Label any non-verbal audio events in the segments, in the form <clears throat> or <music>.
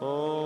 de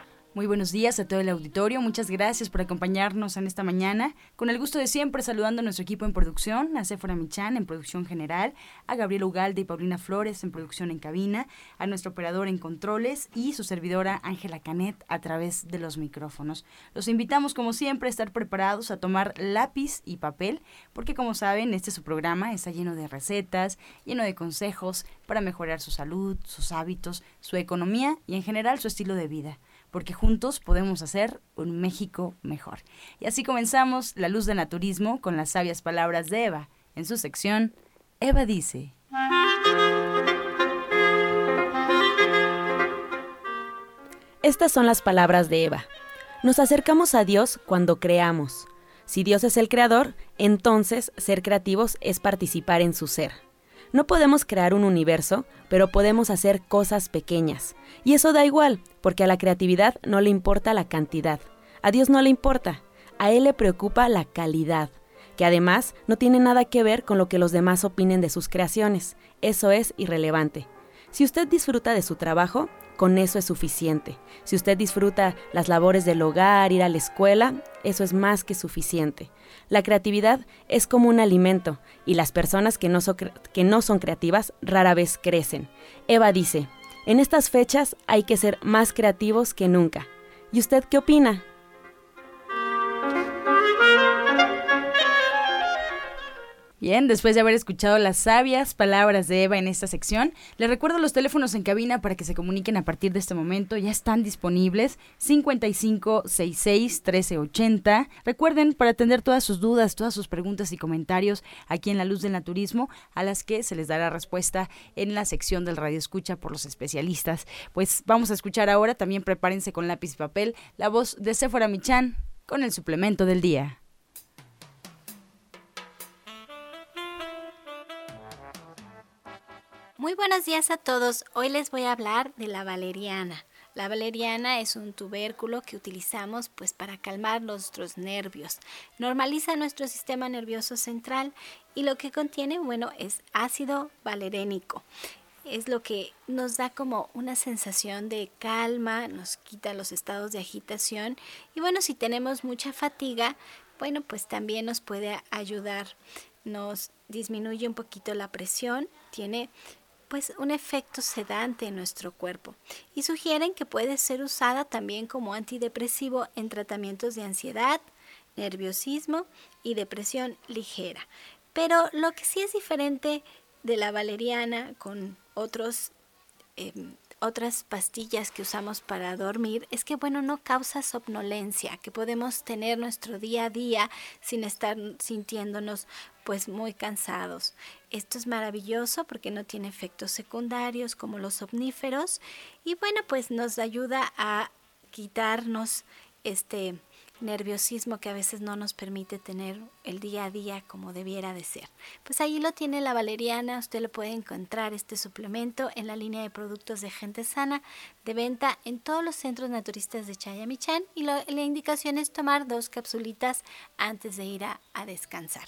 Muy buenos días a todo el auditorio. Muchas gracias por acompañarnos en esta mañana. Con el gusto de siempre, saludando a nuestro equipo en producción, a Sephora Michan en producción general, a Gabriel Ugalde y Paulina Flores en producción en cabina, a nuestro operador en controles y su servidora Ángela Canet a través de los micrófonos. Los invitamos, como siempre, a estar preparados a tomar lápiz y papel, porque como saben, este su programa está lleno de recetas, lleno de consejos para mejorar su salud, sus hábitos, su economía y en general su estilo de vida porque juntos podemos hacer un México mejor. Y así comenzamos La Luz del Naturismo con las sabias palabras de Eva. En su sección, Eva dice. Estas son las palabras de Eva. Nos acercamos a Dios cuando creamos. Si Dios es el creador, entonces ser creativos es participar en su ser. No podemos crear un universo, pero podemos hacer cosas pequeñas. Y eso da igual, porque a la creatividad no le importa la cantidad. A Dios no le importa. A Él le preocupa la calidad, que además no tiene nada que ver con lo que los demás opinen de sus creaciones. Eso es irrelevante. Si usted disfruta de su trabajo, con eso es suficiente. Si usted disfruta las labores del hogar, ir a la escuela, eso es más que suficiente. La creatividad es como un alimento y las personas que no, que no son creativas rara vez crecen. Eva dice, en estas fechas hay que ser más creativos que nunca. ¿Y usted qué opina? Bien, después de haber escuchado las sabias palabras de Eva en esta sección, les recuerdo los teléfonos en cabina para que se comuniquen a partir de este momento. Ya están disponibles 5566 1380. Recuerden para atender todas sus dudas, todas sus preguntas y comentarios aquí en La Luz del Naturismo, a las que se les dará respuesta en la sección del Radio Escucha por los especialistas. Pues vamos a escuchar ahora, también prepárense con lápiz y papel, la voz de Sephora Michan con el suplemento del día. Muy buenos días a todos. Hoy les voy a hablar de la valeriana. La valeriana es un tubérculo que utilizamos pues para calmar nuestros nervios. Normaliza nuestro sistema nervioso central y lo que contiene, bueno, es ácido valerénico. Es lo que nos da como una sensación de calma, nos quita los estados de agitación y bueno, si tenemos mucha fatiga, bueno, pues también nos puede ayudar. Nos disminuye un poquito la presión, tiene pues un efecto sedante en nuestro cuerpo y sugieren que puede ser usada también como antidepresivo en tratamientos de ansiedad, nerviosismo y depresión ligera. Pero lo que sí es diferente de la valeriana con otros em, otras pastillas que usamos para dormir es que, bueno, no causa somnolencia, que podemos tener nuestro día a día sin estar sintiéndonos pues muy cansados. Esto es maravilloso porque no tiene efectos secundarios como los somníferos y bueno, pues nos ayuda a quitarnos este nerviosismo que a veces no nos permite tener el día a día como debiera de ser. Pues ahí lo tiene la valeriana, usted lo puede encontrar este suplemento en la línea de productos de gente sana de venta en todos los centros naturistas de Chayamichan y la indicación es tomar dos capsulitas antes de ir a descansar.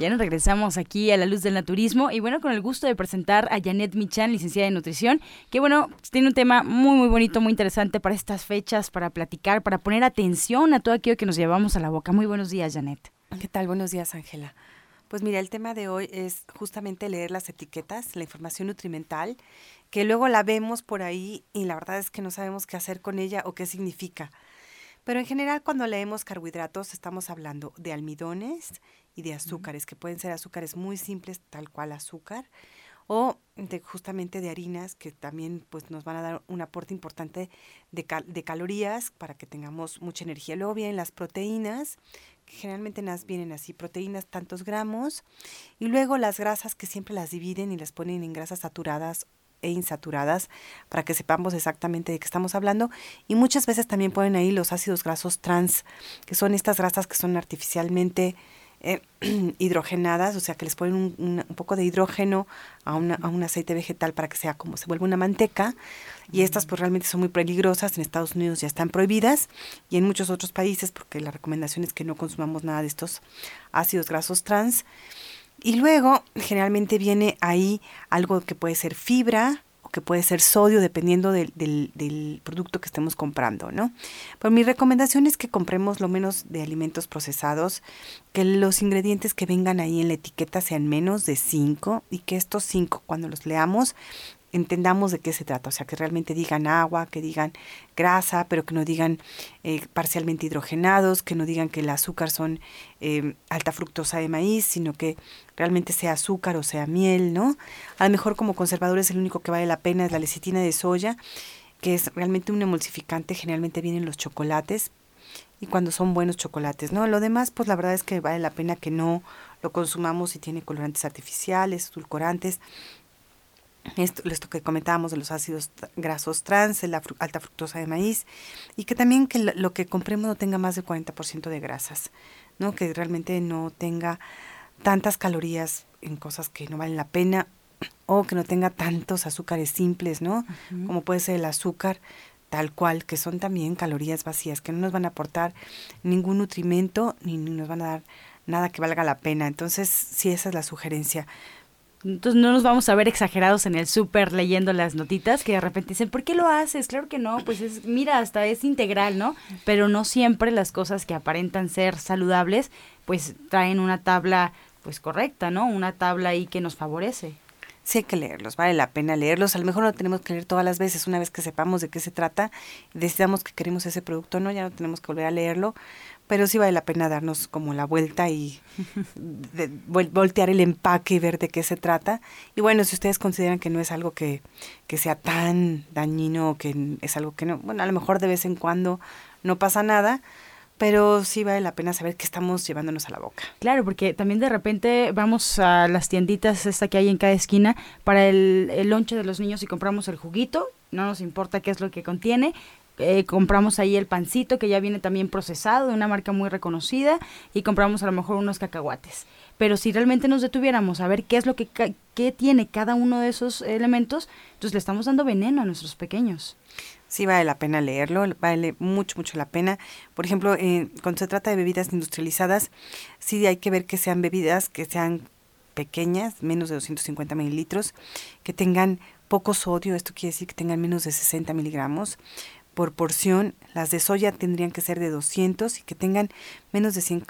Ya nos regresamos aquí a la luz del naturismo y bueno, con el gusto de presentar a Janet Michan, licenciada en nutrición, que bueno, tiene un tema muy muy bonito, muy interesante para estas fechas, para platicar, para poner atención a todo aquello que nos llevamos a la boca. Muy buenos días, Janet. ¿Qué tal? Buenos días, Ángela. Pues mira, el tema de hoy es justamente leer las etiquetas, la información nutrimental, que luego la vemos por ahí y la verdad es que no sabemos qué hacer con ella o qué significa. Pero en general cuando leemos carbohidratos estamos hablando de almidones y de azúcares, que pueden ser azúcares muy simples, tal cual azúcar, o de, justamente de harinas que también pues, nos van a dar un aporte importante de, de calorías para que tengamos mucha energía. Luego vienen las proteínas, que generalmente las vienen así, proteínas tantos gramos, y luego las grasas que siempre las dividen y las ponen en grasas saturadas e insaturadas para que sepamos exactamente de qué estamos hablando y muchas veces también ponen ahí los ácidos grasos trans que son estas grasas que son artificialmente eh, <clears throat> hidrogenadas, o sea que les ponen un, poco de hidrógeno a, a, un aceite vegetal para que sea como se vuelva una manteca. Y estas pues realmente son muy peligrosas. En Estados Unidos ya están prohibidas y en muchos otros países porque la recomendación es que no consumamos nada de estos ácidos grasos trans. Y luego generalmente viene ahí algo que puede ser fibra, que puede ser sodio dependiendo del, del, producto que estemos comprando, ¿no? Pero mi recomendación es que compremos lo menos de alimentos procesados, que los ingredientes que vengan ahí en la etiqueta sean menos de 5 y que estos 5 cuando los leamos entendamos de qué se trata, o sea, que realmente digan agua, que digan grasa, pero que no digan eh, parcialmente hidrogenados, que no digan que el azúcar son eh, alta fructosa de maíz, sino que realmente sea azúcar o sea miel, ¿no? A lo mejor como conservadores el único que vale la pena es la lecitina de soya, que es realmente un emulsificante, generalmente vienen los chocolates, y cuando son buenos chocolates, ¿no? Lo demás, pues la verdad es que vale la pena que no lo consumamos si tiene colorantes artificiales, edulcorantes, esto, esto, que comentábamos de los ácidos grasos trans, la alta fructosa de maíz, y que también que lo, que compremos no tenga más del 40% de grasas, ¿no? que realmente no tenga tantas calorías en cosas que no valen la pena o que no tenga tantos azúcares simples, ¿no? Como puede ser el azúcar tal cual, que son también calorías vacías, que no nos van a aportar ningún nutrimento ni, ni nos van a dar nada que valga la pena. Entonces, sí, esa es la sugerencia entonces no nos vamos a ver exagerados en el súper leyendo las notitas que de repente dicen, ¿por qué lo haces? Claro que no, pues es, mira, hasta es integral, ¿no? Pero no siempre las cosas que aparentan ser saludables, pues traen una tabla pues correcta, ¿no? Una tabla ahí que nos favorece. Sí hay que leerlos, vale la pena leerlos. A lo mejor no tenemos que leer todas las veces, una vez que sepamos de qué se trata, decidamos que queremos ese producto, no, ya no tenemos que volver a leerlo, pero sí vale la pena darnos como la vuelta y voltear el empaque y ver de qué se trata. Y bueno, si ustedes consideran que no es algo que, que sea tan dañino, que es algo que no, bueno, a lo mejor de vez en cuando no pasa nada, pero sí vale la pena saber qué estamos llevándonos a la boca. Claro, porque también de repente vamos a las tienditas esta que hay en cada esquina para el, el lonche de los niños y compramos el juguito, no nos importa qué es lo que contiene, eh, compramos ahí el pancito que ya viene también procesado de una marca muy reconocida y compramos a lo mejor unos cacahuates. Pero si realmente nos detuviéramos a ver qué es lo que qué tiene cada uno de esos elementos, entonces le estamos dando veneno a nuestros pequeños. Sí vale la pena leerlo, vale mucho, mucho la pena. Por ejemplo, eh, cuando se trata de bebidas industrializadas, sí hay que ver que sean bebidas que sean pequeñas, menos de 250 mililitros, que tengan poco sodio, esto quiere decir que tengan menos de 60 miligramos, por porción, las de soya tendrían que ser de 200 y que tengan menos de 100,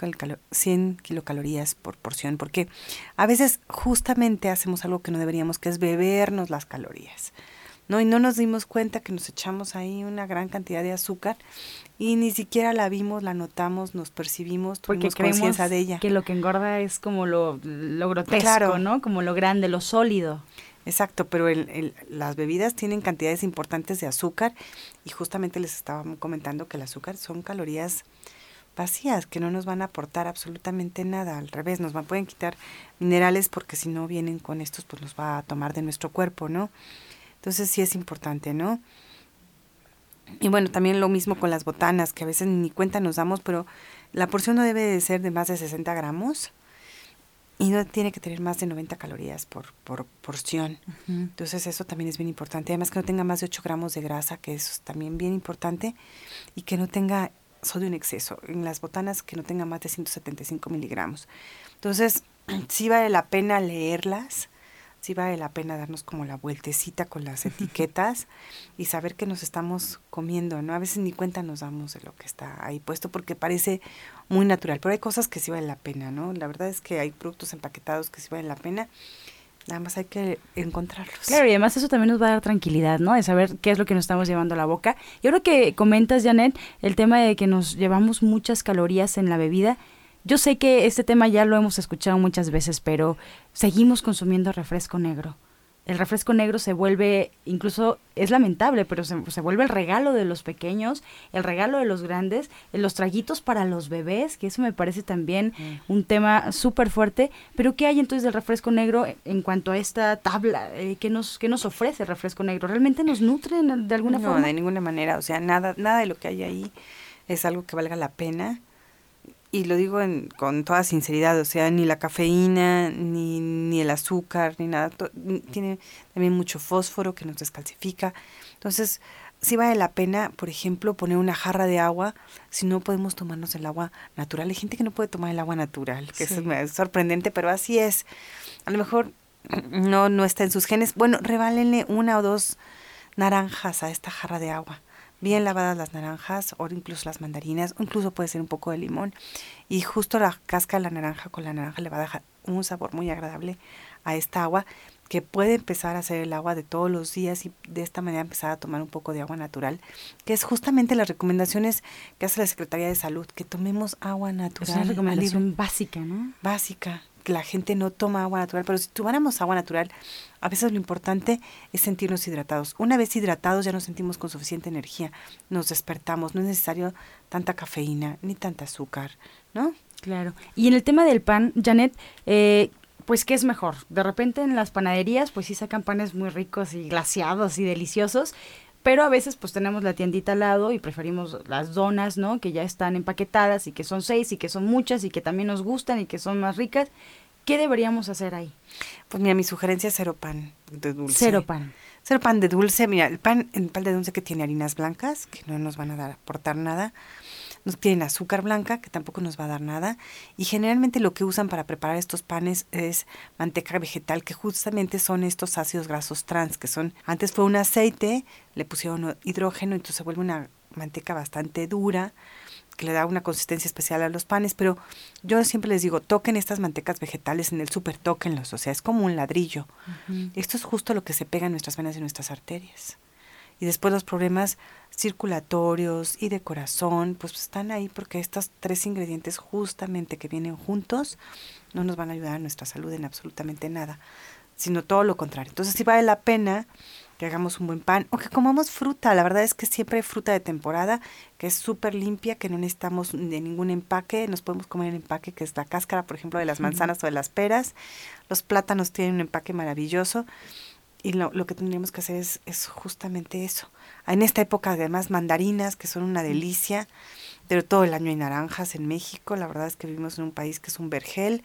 100 kilocalorías por porción, porque a veces justamente hacemos algo que no deberíamos, que es bebernos las calorías. ¿No? Y no nos dimos cuenta que nos echamos ahí una gran cantidad de azúcar y ni siquiera la vimos, la notamos, nos percibimos, tuvimos conciencia de ella. Que lo que engorda es como lo, lo grotesco, ¿no? Como lo grande, lo sólido. Exacto, pero el, las bebidas tienen cantidades importantes de azúcar y justamente les estaba comentando que el azúcar son calorías vacías que no nos van a aportar absolutamente nada, al revés, nos van, pueden quitar minerales porque si no vienen con estos pues los va a tomar de nuestro cuerpo, ¿no? Entonces sí es importante, ¿no? Y bueno, también lo mismo con las botanas, que a veces ni cuenta nos damos, pero la porción no debe de ser de más de 60 gramos y no tiene que tener más de 90 calorías por, por porción. Entonces eso también es bien importante. Además que no tenga más de 8 gramos de grasa, que eso es también bien importante, y que no tenga sodio en exceso. En las botanas que no tenga más de 175 miligramos. Entonces <clears throat> sí vale la pena leerlas sí vale la pena darnos como la vueltecita con las etiquetas y saber que nos estamos comiendo, ¿no? A veces ni cuenta nos damos de lo que está ahí puesto porque parece muy natural, pero hay cosas que sí valen la pena, ¿no? La verdad es que hay productos empaquetados que sí valen la pena. Nada más hay que encontrarlos. Claro, y además eso también nos va a dar tranquilidad, ¿no? De saber qué es lo que nos estamos llevando a la boca. Yo creo que comentas, Janet, el tema de que nos llevamos muchas calorías en la bebida yo sé que este tema ya lo hemos escuchado muchas veces, pero seguimos consumiendo refresco negro. El refresco negro se vuelve, incluso es lamentable, pero se, vuelve el regalo de los pequeños, el regalo de los grandes, los traguitos para los bebés, que eso me parece también mm. un tema súper fuerte. Pero ¿qué hay entonces del refresco negro en cuanto a esta tabla? Eh, ¿qué, nos, ¿Qué nos ofrece el refresco negro? ¿Realmente nos nutre de alguna forma? No, de ninguna manera. O sea, nada, nada de lo que hay ahí es algo que valga la pena y lo digo con toda sinceridad, o sea, ni la cafeína, ni, ni el azúcar, ni nada, tiene también mucho fósforo que nos descalcifica. Entonces, sí vale la pena, por ejemplo, poner una jarra de agua si no podemos tomarnos el agua natural. Hay gente que no puede tomar el agua natural, que es sorprendente, pero así es. A lo mejor no, no está en sus genes. Bueno, reválenle una o dos naranjas a esta jarra de agua bien lavadas las naranjas o incluso las mandarinas, o incluso puede ser un poco de limón. Y justo la casca de la naranja con la naranja le va a dejar un sabor muy agradable a esta agua que puede empezar a ser el agua de todos los días y de esta manera empezar a tomar un poco de agua natural, que es justamente las recomendaciones que hace la Secretaría de Salud, que tomemos agua natural. Es una recomendación básica, ¿no? Básica, la gente no toma agua natural, pero si tomáramos agua natural, a veces lo importante es sentirnos hidratados. Una vez hidratados ya nos sentimos con suficiente energía, nos despertamos, no es necesario tanta cafeína ni tanta azúcar, ¿no? Claro. Y en el tema del pan, Janet, eh, pues ¿qué es mejor? De repente en las panaderías, pues sí sacan panes muy ricos y glaciados y deliciosos, pero a veces pues tenemos la tiendita al lado y preferimos las donas, ¿no? Que ya están empaquetadas y que son seis y que son muchas y que también nos gustan y que son más ricas. ¿Qué deberíamos hacer ahí? Pues mira, mi sugerencia es cero pan de dulce. Cero pan. Cero pan de dulce. Mira, el pan, el pan de dulce que tiene harinas blancas, que no nos van a dar, aportar nada. No tienen azúcar blanca, que tampoco nos va a dar nada. Y generalmente lo que usan para preparar estos panes es manteca vegetal, que justamente son estos ácidos grasos trans, que son, antes fue un aceite, le pusieron hidrógeno, entonces se vuelve una manteca bastante dura que le da una consistencia especial a los panes, pero yo siempre les digo, toquen estas mantecas vegetales en el súper, tóquenlos, o sea, es como un ladrillo. Esto es justo lo que se pega en nuestras venas y nuestras arterias. Y después los problemas circulatorios y de corazón, pues están ahí porque estos tres ingredientes justamente que vienen juntos no nos van a ayudar a nuestra salud en absolutamente nada, sino todo lo contrario. Entonces sí vale la pena que hagamos un buen pan o que comamos fruta. La verdad es que siempre hay fruta de temporada que es súper limpia, que no necesitamos de ningún empaque. Nos podemos comer el empaque que es la cáscara, por ejemplo, de las manzanas o de las peras. Los plátanos tienen un empaque maravilloso y lo, lo que tendríamos que hacer es, es, justamente eso. En esta época además mandarinas que son una delicia, pero todo el año hay naranjas en México. La verdad es que vivimos en un país que es un vergel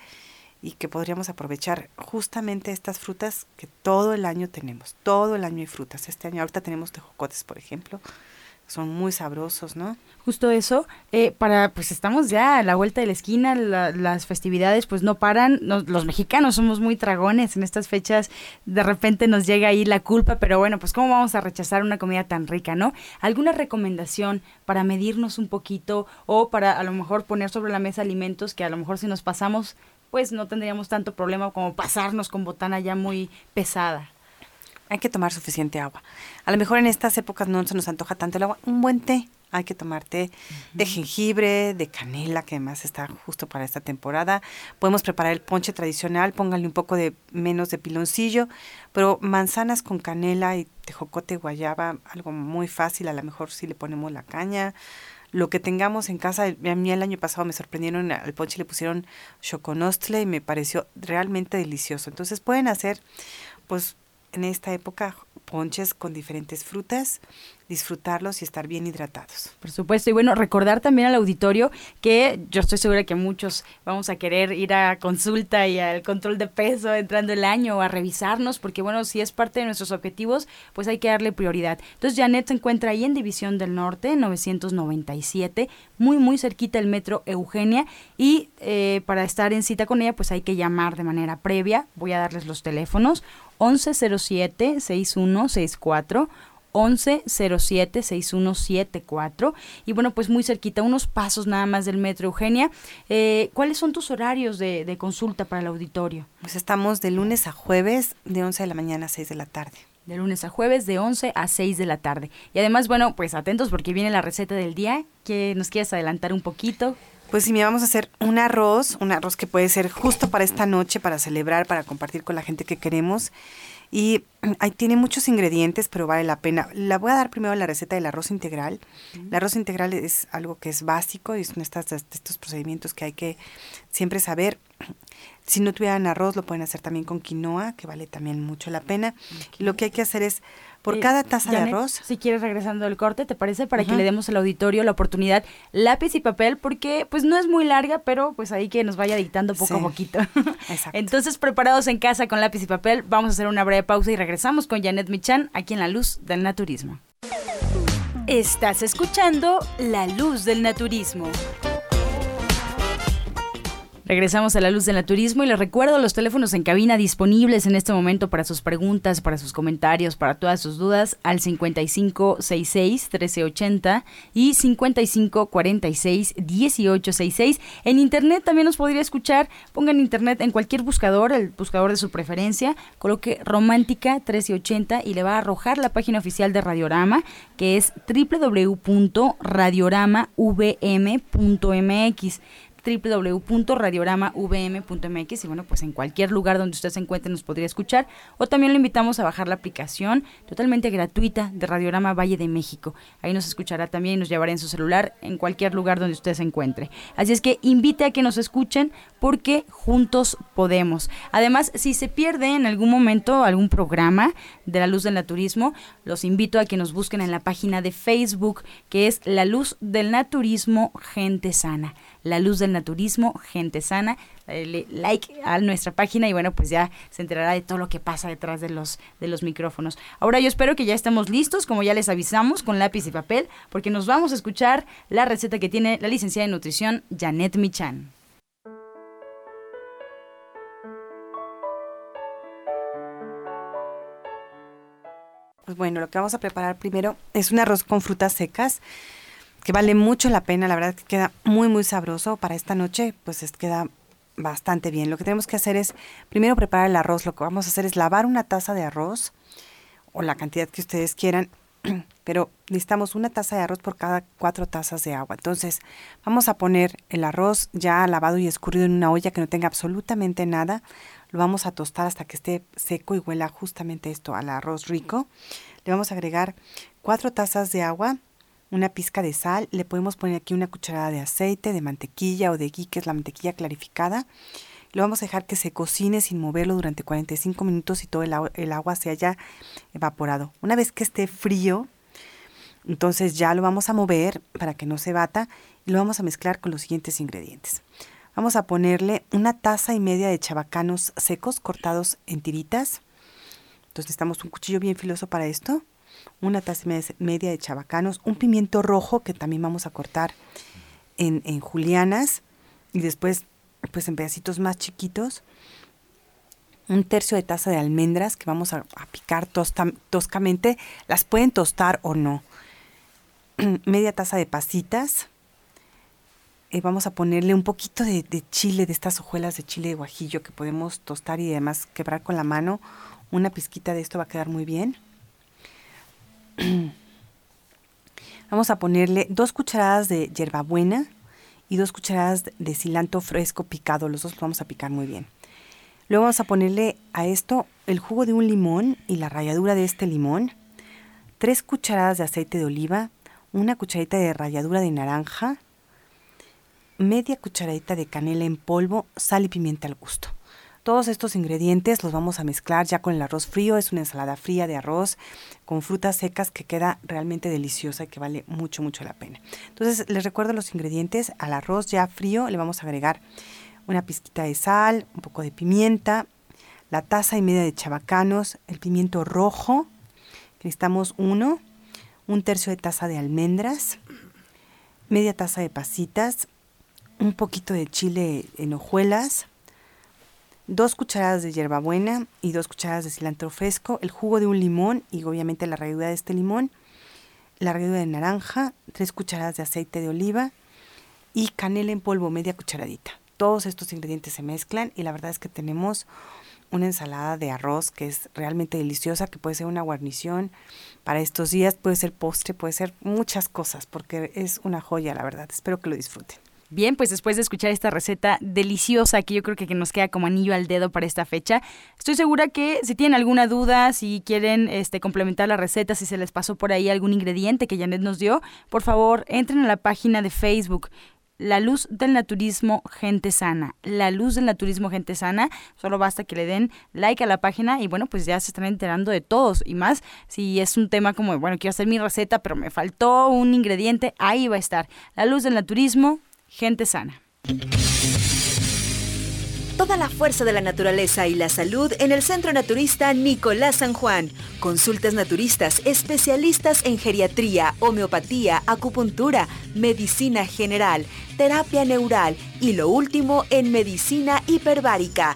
y que podríamos aprovechar justamente estas frutas que todo el año tenemos. Todo el año hay frutas. Este año ahorita tenemos tejocotes, por ejemplo. Son muy sabrosos, ¿no? Justo eso, eh, para, pues estamos ya a la vuelta de la esquina, las festividades pues no paran, los mexicanos somos muy tragones en estas fechas, de repente nos llega ahí la culpa, pero bueno, pues cómo vamos a rechazar una comida tan rica, ¿no? ¿Alguna recomendación para medirnos un poquito o para a lo mejor poner sobre la mesa alimentos que a lo mejor si nos pasamos pues no tendríamos tanto problema como pasarnos con botana ya muy pesada. Hay que tomar suficiente agua. A lo mejor en estas épocas no se nos antoja tanto el agua, un buen té. Hay que tomar té de jengibre, de canela, que además está justo para esta temporada. Podemos preparar el ponche tradicional, pónganle un poco de menos de piloncillo, pero manzanas con canela y tejocote guayaba, algo muy fácil, a lo mejor si le ponemos la caña, lo que tengamos en casa. A mí el año pasado me sorprendieron, al ponche le pusieron choconostle y me pareció realmente delicioso. Entonces pueden hacer, pues en esta época, ponches con diferentes frutas disfrutarlos y estar bien hidratados. Por supuesto, y bueno, recordar también al auditorio que yo estoy segura que muchos vamos a querer ir a consulta y al control de peso entrando el año o a revisarnos, porque bueno, si es parte de nuestros objetivos, pues hay que darle prioridad. Entonces, Janet se encuentra ahí en División del Norte, 997, muy, muy cerquita del metro Eugenia, y eh, para estar en cita con ella, pues hay que llamar de manera previa. Voy a darles los teléfonos 1107 6164 1107-6174. Y bueno, pues muy cerquita, unos pasos nada más del metro Eugenia. Eh, ¿Cuáles son tus horarios de, de, consulta para el auditorio? Pues estamos de lunes a jueves, de 11 de la mañana a 6 de la tarde. De lunes a jueves, de 11 a 6 de la tarde. Y además, bueno, pues atentos porque viene la receta del día. que nos quieres adelantar un poquito? Pues sí, me vamos a hacer un arroz, un arroz que puede ser justo para esta noche, para celebrar, para compartir con la gente que queremos. Y <clears throat> ahí tiene muchos ingredientes, pero vale la pena. La voy a dar primero la receta del arroz integral. El arroz integral es algo que es básico y son estas, estos procedimientos que hay que siempre saber. <clears throat> Si no tuvieran arroz, lo pueden hacer también con quinoa, que vale también mucho la pena. Lo que hay que hacer es por eh, cada taza de arroz. Si quieres regresando al corte, ¿te parece? Para que le demos al auditorio la oportunidad lápiz y papel, porque pues no es muy larga, pero pues ahí que nos vaya dictando poco a poquito. <laughs> Exacto. Entonces, preparados en casa con lápiz y papel, vamos a hacer una breve pausa y regresamos con Janet Michan aquí en La Luz del Naturismo. Estás escuchando La Luz del Naturismo. Regresamos a la luz del naturismo y les recuerdo los teléfonos en cabina disponibles en este momento para sus preguntas, para sus comentarios, para todas sus dudas al 5566-1380 y 5546-1866. En internet también nos podría escuchar. Pongan internet en cualquier buscador, el buscador de su preferencia, coloque Romántica 1380 y le va a arrojar la página oficial de Radiorama que es www.radioramavm.mx www.radioramavm.mx y bueno, pues en cualquier lugar donde usted se encuentre nos podría escuchar o también lo invitamos a bajar la aplicación totalmente gratuita de Radiorama Valle de México. Ahí nos escuchará también y nos llevará en su celular en cualquier lugar donde usted se encuentre. Así es que invite a que nos escuchen porque juntos podemos. Además, si se pierde en algún momento algún programa de la luz del naturismo, los invito a que nos busquen en la página de Facebook que es La Luz del Naturismo Gente Sana la Luz del Naturismo, Gente Sana. Dale like a nuestra página y bueno, pues ya se enterará de todo lo que pasa detrás de los, de los micrófonos. Ahora yo espero que ya estemos listos, como ya les avisamos, con lápiz y papel, porque nos vamos a escuchar la receta que tiene la licenciada en nutrición Janet Michan. Pues bueno, lo que vamos a preparar primero es un arroz con frutas secas que vale mucho la pena, la verdad que queda muy muy sabroso para esta noche, pues es, queda bastante bien. Lo que tenemos que hacer es primero preparar el arroz, lo que vamos a hacer es lavar una taza de arroz o la cantidad que ustedes quieran, <clears throat> pero necesitamos una taza de arroz por cada cuatro tazas de agua. Entonces vamos a poner el arroz ya lavado y escurrido en una olla que no tenga absolutamente nada. Lo vamos a tostar hasta que esté seco y huela justamente esto al arroz rico. Le vamos a agregar cuatro tazas de agua una pizca de sal, le podemos poner aquí una cucharada de aceite, de mantequilla o de ghee, que es la mantequilla clarificada. Lo vamos a dejar que se cocine sin moverlo durante 45 minutos y todo el, el agua se haya evaporado. Una vez que esté frío, entonces ya lo vamos a mover para que no se bata y lo vamos a mezclar con los siguientes ingredientes. Vamos a ponerle una taza y media de chabacanos secos cortados en tiritas. Entonces necesitamos un cuchillo bien filoso para esto una taza media de chabacanos, un pimiento rojo que también vamos a cortar en, julianas y después pues en pedacitos más chiquitos, un tercio de taza de almendras que vamos a, picar toscamente, las pueden tostar o no, <clears throat> media taza de pasitas, eh, vamos a ponerle un poquito de, de, chile, de estas hojuelas de chile de guajillo que podemos tostar y además quebrar con la mano. Una pizquita de esto va a quedar muy bien. <clears throat> Vamos a ponerle dos cucharadas de hierbabuena y dos cucharadas de cilantro fresco picado. Los dos los vamos a picar muy bien. Luego vamos a ponerle a esto el jugo de un limón y la ralladura de este limón, tres cucharadas de aceite de oliva, una cucharadita de ralladura de naranja, media cucharadita de canela en polvo, sal y pimienta al gusto. Todos estos ingredientes los vamos a mezclar ya con el arroz frío. Es una ensalada fría de arroz con frutas secas que queda realmente deliciosa y que vale mucho, mucho la pena. Entonces les recuerdo los ingredientes. Al arroz ya frío le vamos a agregar una pizquita de sal, un poco de pimienta, la taza y media de chabacanos, el pimiento rojo, necesitamos uno, un tercio de taza de almendras, media taza de pasitas, un poquito de chile en hojuelas, dos cucharadas de hierbabuena y dos cucharadas de cilantro fresco, el jugo de un limón y obviamente la ralladura de este limón, la ralladura de naranja, tres cucharadas de aceite de oliva y canela en polvo, media cucharadita. Todos estos ingredientes se mezclan y la verdad es que tenemos una ensalada de arroz que es realmente deliciosa, que puede ser una guarnición para estos días, puede ser postre, puede ser muchas cosas, porque es una joya, la verdad. Espero que lo disfruten. Bien, pues después de escuchar esta receta deliciosa que yo creo que, nos queda como anillo al dedo para esta fecha, estoy segura que si tienen alguna duda, si quieren este, complementar la receta, si se les pasó por ahí algún ingrediente que Janet nos dio, por favor entren a la página de Facebook la luz del naturismo gente sana. La luz del naturismo gente sana. Solo basta que le den like a la página y bueno, pues ya se están enterando de todos. Y más si es un tema como, bueno, quiero hacer mi receta, pero me faltó un ingrediente, ahí va a estar. La luz del naturismo gente sana. Toda la fuerza de la naturaleza y la salud en el Centro Naturista Nicolás San Juan. Consultas naturistas, especialistas en geriatría, homeopatía, acupuntura, medicina general, terapia neural y lo último en medicina hiperbárica.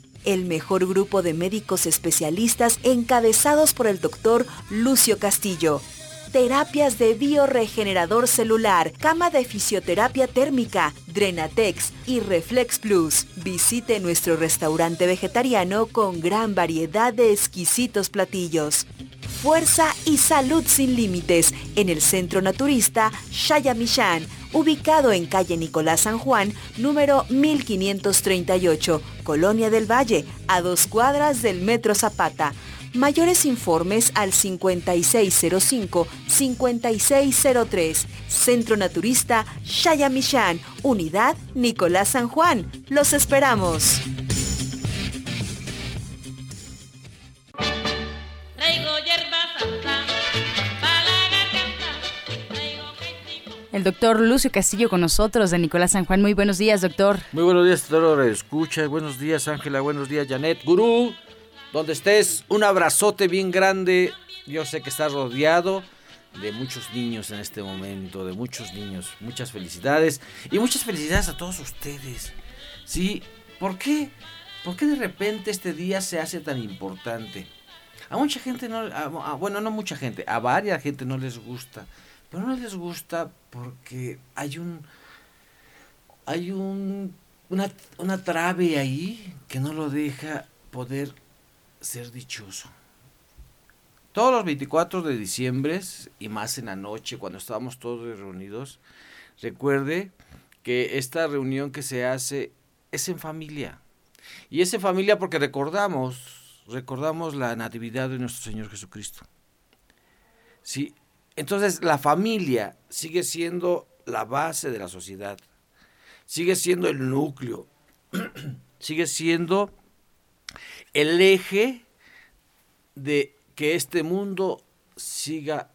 El mejor grupo de médicos especialistas encabezados por el doctor Lucio Castillo terapias de bioregenerador celular, cama de fisioterapia térmica, Drenatex y Reflex Plus. Visite nuestro restaurante vegetariano con gran variedad de exquisitos platillos. Fuerza y salud sin límites en el Centro Naturista Shayamishan, ubicado en calle Nicolás San Juan, número 1538, Colonia del Valle, a dos cuadras del Metro Zapata. Mayores informes al 5605-5603. Centro Naturista Shayamishan, Unidad Nicolás San Juan. Los esperamos. El doctor Lucio Castillo con nosotros de Nicolás San Juan. Muy buenos días, doctor. Muy buenos días, doctor. Escucha. Buenos días, Ángela. Buenos días, Janet. Gurú donde estés, un abrazote bien grande. Yo sé que estás rodeado de muchos niños en este momento, de muchos niños. Muchas felicidades y muchas felicidades a todos ustedes. ¿Sí? ¿Por qué? ¿Por qué de repente este día se hace tan importante? A mucha gente no, bueno, no mucha gente, a varias gente no les gusta, pero no les gusta porque hay un, hay un, una, una trave ahí que no lo deja poder ser dichoso. Todos los 24 de diciembre y más en la noche cuando estábamos todos reunidos, recuerde que esta reunión que se hace es en familia. Y es en familia porque recordamos, recordamos la natividad de nuestro Señor Jesucristo. Sí, entonces la familia sigue siendo la base de la sociedad, sigue siendo el núcleo, <clears throat> sigue siendo el eje de que este mundo siga,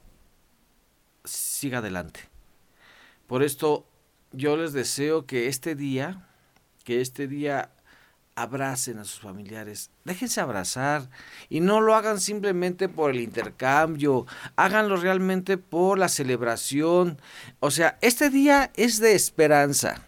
siga adelante. Por esto yo les deseo que este día, que este día abracen a sus familiares, déjense abrazar y no lo hagan simplemente por el intercambio, háganlo realmente por la celebración. O sea, este día es de esperanza.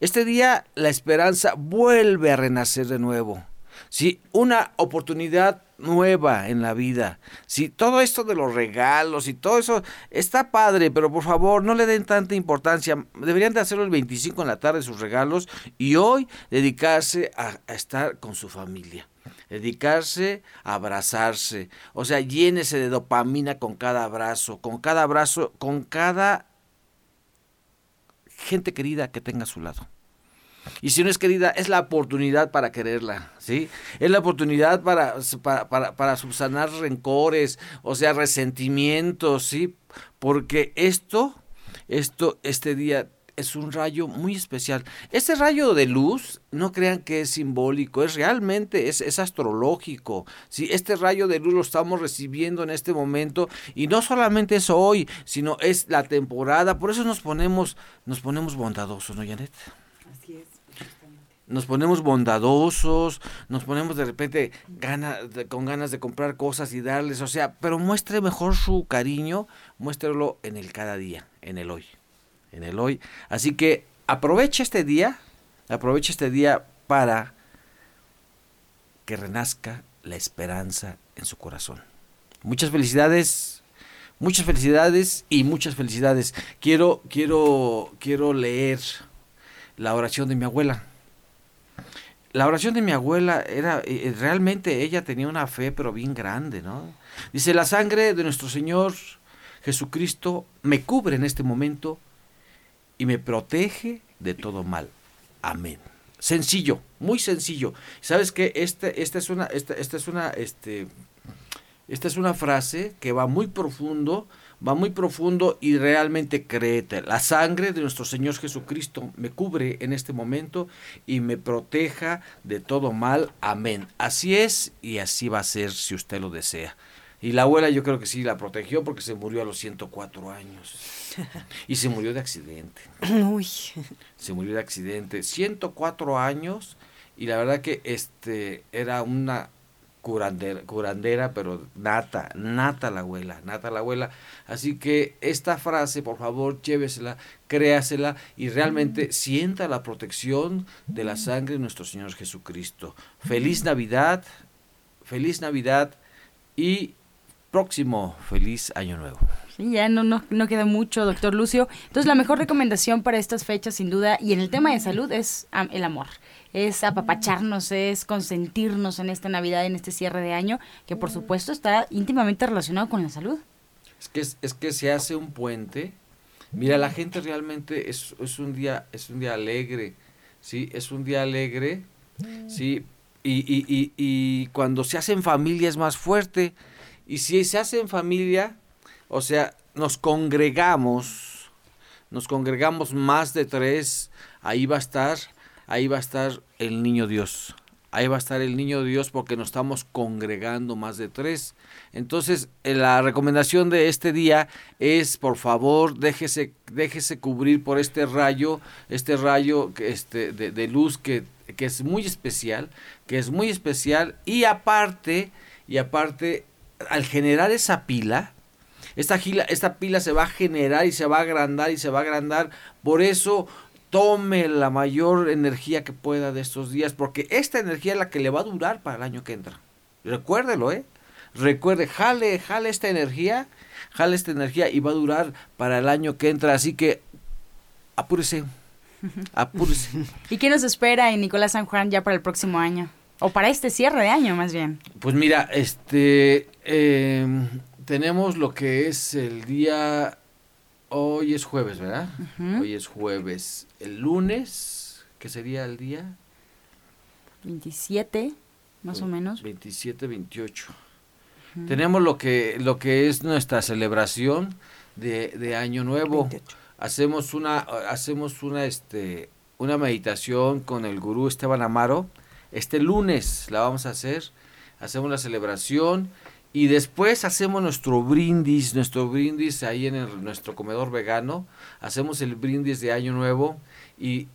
Este día la esperanza vuelve a renacer de nuevo. ¿sí? Una oportunidad nueva en la vida. Si todo esto de los regalos y todo eso está padre, pero por favor no le den tanta importancia. Deberían de hacerlo el 25 en la tarde sus regalos y hoy dedicarse a, estar con su familia. Dedicarse a abrazarse. O sea, llénese de dopamina con cada abrazo, con cada abrazo, con cada gente querida que tenga a su lado. Y si no es querida, es la oportunidad para quererla, ¿sí? Es la oportunidad para, para, para, subsanar rencores, o sea, resentimientos, ¿sí? Porque esto, esto, este día es un rayo muy especial. Este rayo de luz, no crean que es simbólico, es realmente, es, es, astrológico. ¿sí? Este rayo de luz lo estamos recibiendo en este momento y no solamente es hoy, sino es la temporada. Por eso nos ponemos, nos ponemos bondadosos, ¿no, Janet? Nos ponemos bondadosos, nos ponemos de repente con ganas de comprar cosas y darles, o sea, pero muestre mejor su cariño, muéstrelo en el cada día, en el hoy, en el hoy. Así que aproveche este día, aproveche este día para que renazca la esperanza en su corazón. Muchas felicidades, muchas felicidades y muchas felicidades. Quiero, quiero, quiero leer la oración de mi abuela la oración de mi abuela era, eh, eh, realmente ella tenía una fe, pero bien grande, ¿no? Dice, la sangre de nuestro Señor Jesucristo me cubre en este momento y me protege de todo mal. Amén. Sencillo, muy sencillo. ¿Sabes qué? Este, esta es una, esta, esta es una, este, esta es una frase que va muy profundo va muy profundo y realmente créete. La sangre de nuestro Señor Jesucristo me cubre en este momento y me proteja de todo mal. Amén. Así es y así va a ser si usted lo desea. Y la abuela yo creo que sí la protegió porque se murió a los 104 años. <laughs> Y se murió de accidente. Uy. Se murió de accidente. 104 años y la verdad que este era una curandera, curandera, pero nata, nata la abuela, nata la abuela. Así que esta frase, por favor, llévesela, créasela y realmente sienta la protección de la sangre de nuestro Señor Jesucristo. Feliz Navidad, feliz Navidad y próximo feliz Año Nuevo. Sí, ya no, no, no queda mucho, doctor Lucio. Entonces, la mejor recomendación para estas fechas, sin duda, y en el tema de salud, es el amor es apapacharnos, es consentirnos en esta Navidad, en este cierre de año, que por supuesto está íntimamente relacionado con la salud. Es que, es, que se hace un puente. Mira, la gente realmente es, es, un día es un día alegre, ¿sí? Es un día alegre, ¿sí? Y, y, y, y cuando se hace en familia es más fuerte. Y si se hace en familia, o sea, nos congregamos, nos congregamos más de tres, ahí va a estar ahí va a estar el niño Dios. Ahí va a estar el niño Dios porque nos estamos congregando más de tres. Entonces, eh, la recomendación de este día es, por favor, déjese, déjese cubrir por este rayo, este rayo este, de, luz que, que es muy especial, que es muy especial. Y aparte, y aparte, al generar esa pila, esta, esta pila se va a generar y se va a agrandar y se va a agrandar. Por eso tome la mayor energía que pueda de estos días, porque esta energía es la que le va a durar para el año que entra. Recuérdelo, ¿eh? Recuerde, jale, jale esta energía, jale esta energía y va a durar para el año que entra, así que apúrese, <laughs> apúrese. ¿Y qué nos espera en Nicolás San Juan ya para el próximo año? O para este cierre de año, más bien. Pues mira, este, em, tenemos lo que es el día Hoy es jueves, ¿verdad? Hoy es jueves. El lunes, ¿qué sería el día? 27, más o menos. 27, 28. Tenemos lo que, lo que es nuestra celebración de, de Año Nuevo. Hacemos una, hacemos una, este, una meditación con el gurú Esteban Amaro. Este lunes la vamos a hacer. Hacemos la celebración y después hacemos nuestro brindis, nuestro brindis ahí en nuestro comedor vegano. Hacemos el brindis de Año Nuevo y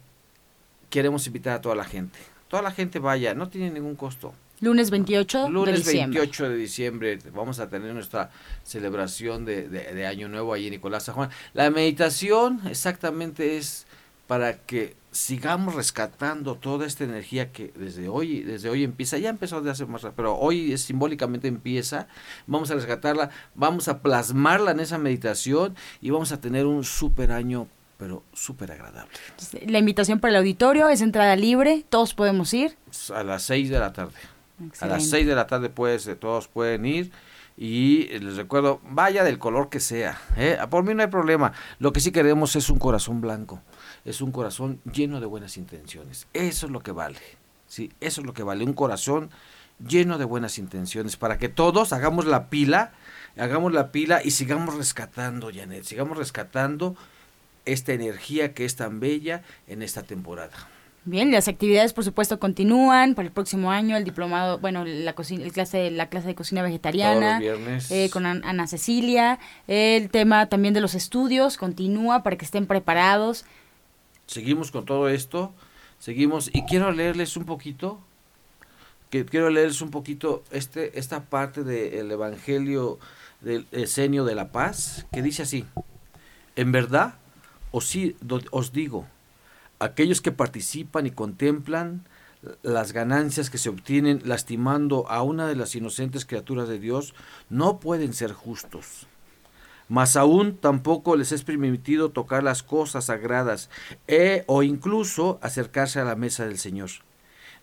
queremos invitar a toda la gente. toda la gente vaya, no tiene ningún costo. Lunes 28 Lunes de diciembre. 28 de diciembre vamos a tener nuestra celebración de, de- de Año Nuevo ahí en Nicolás San Juan. La meditación exactamente es para que sigamos rescatando toda esta energía que desde hoy, desde hoy empieza, ya empezó de hace más, pero hoy es, simbólicamente empieza, vamos a rescatarla, vamos a plasmarla en esa meditación y vamos a tener un súper año, pero súper agradable. La invitación para el auditorio es entrada libre, todos podemos ir. A las 6 de la tarde. A las Excelente. 6 de la tarde pues todos pueden ir y les recuerdo, vaya del color que sea, ¿eh? por mí no hay problema, lo que sí queremos es un corazón blanco, es un corazón lleno de buenas intenciones, eso es lo que vale, sí, eso es lo que vale, un corazón lleno de buenas intenciones, para que todos hagamos la pila, hagamos la pila y sigamos rescatando, Janet, sigamos rescatando esta energía que es tan bella en esta temporada. Bien, las actividades por supuesto continúan para el próximo año, el diplomado, bueno, la cocina, el clase, la clase de cocina vegetariana, Todos los viernes. eh, con An- Ana Cecilia, el tema también de los estudios continúa para que estén preparados. Seguimos con todo esto, seguimos y quiero leerles un poquito, que quiero leerles un poquito este esta parte del Evangelio del Esenio de la Paz que dice así: En verdad sí- os digo, aquellos que participan y contemplan las ganancias que se obtienen lastimando a una de las inocentes criaturas de Dios no pueden ser justos. Mas aún tampoco les es permitido tocar las cosas sagradas e, o incluso acercarse a la mesa del Señor.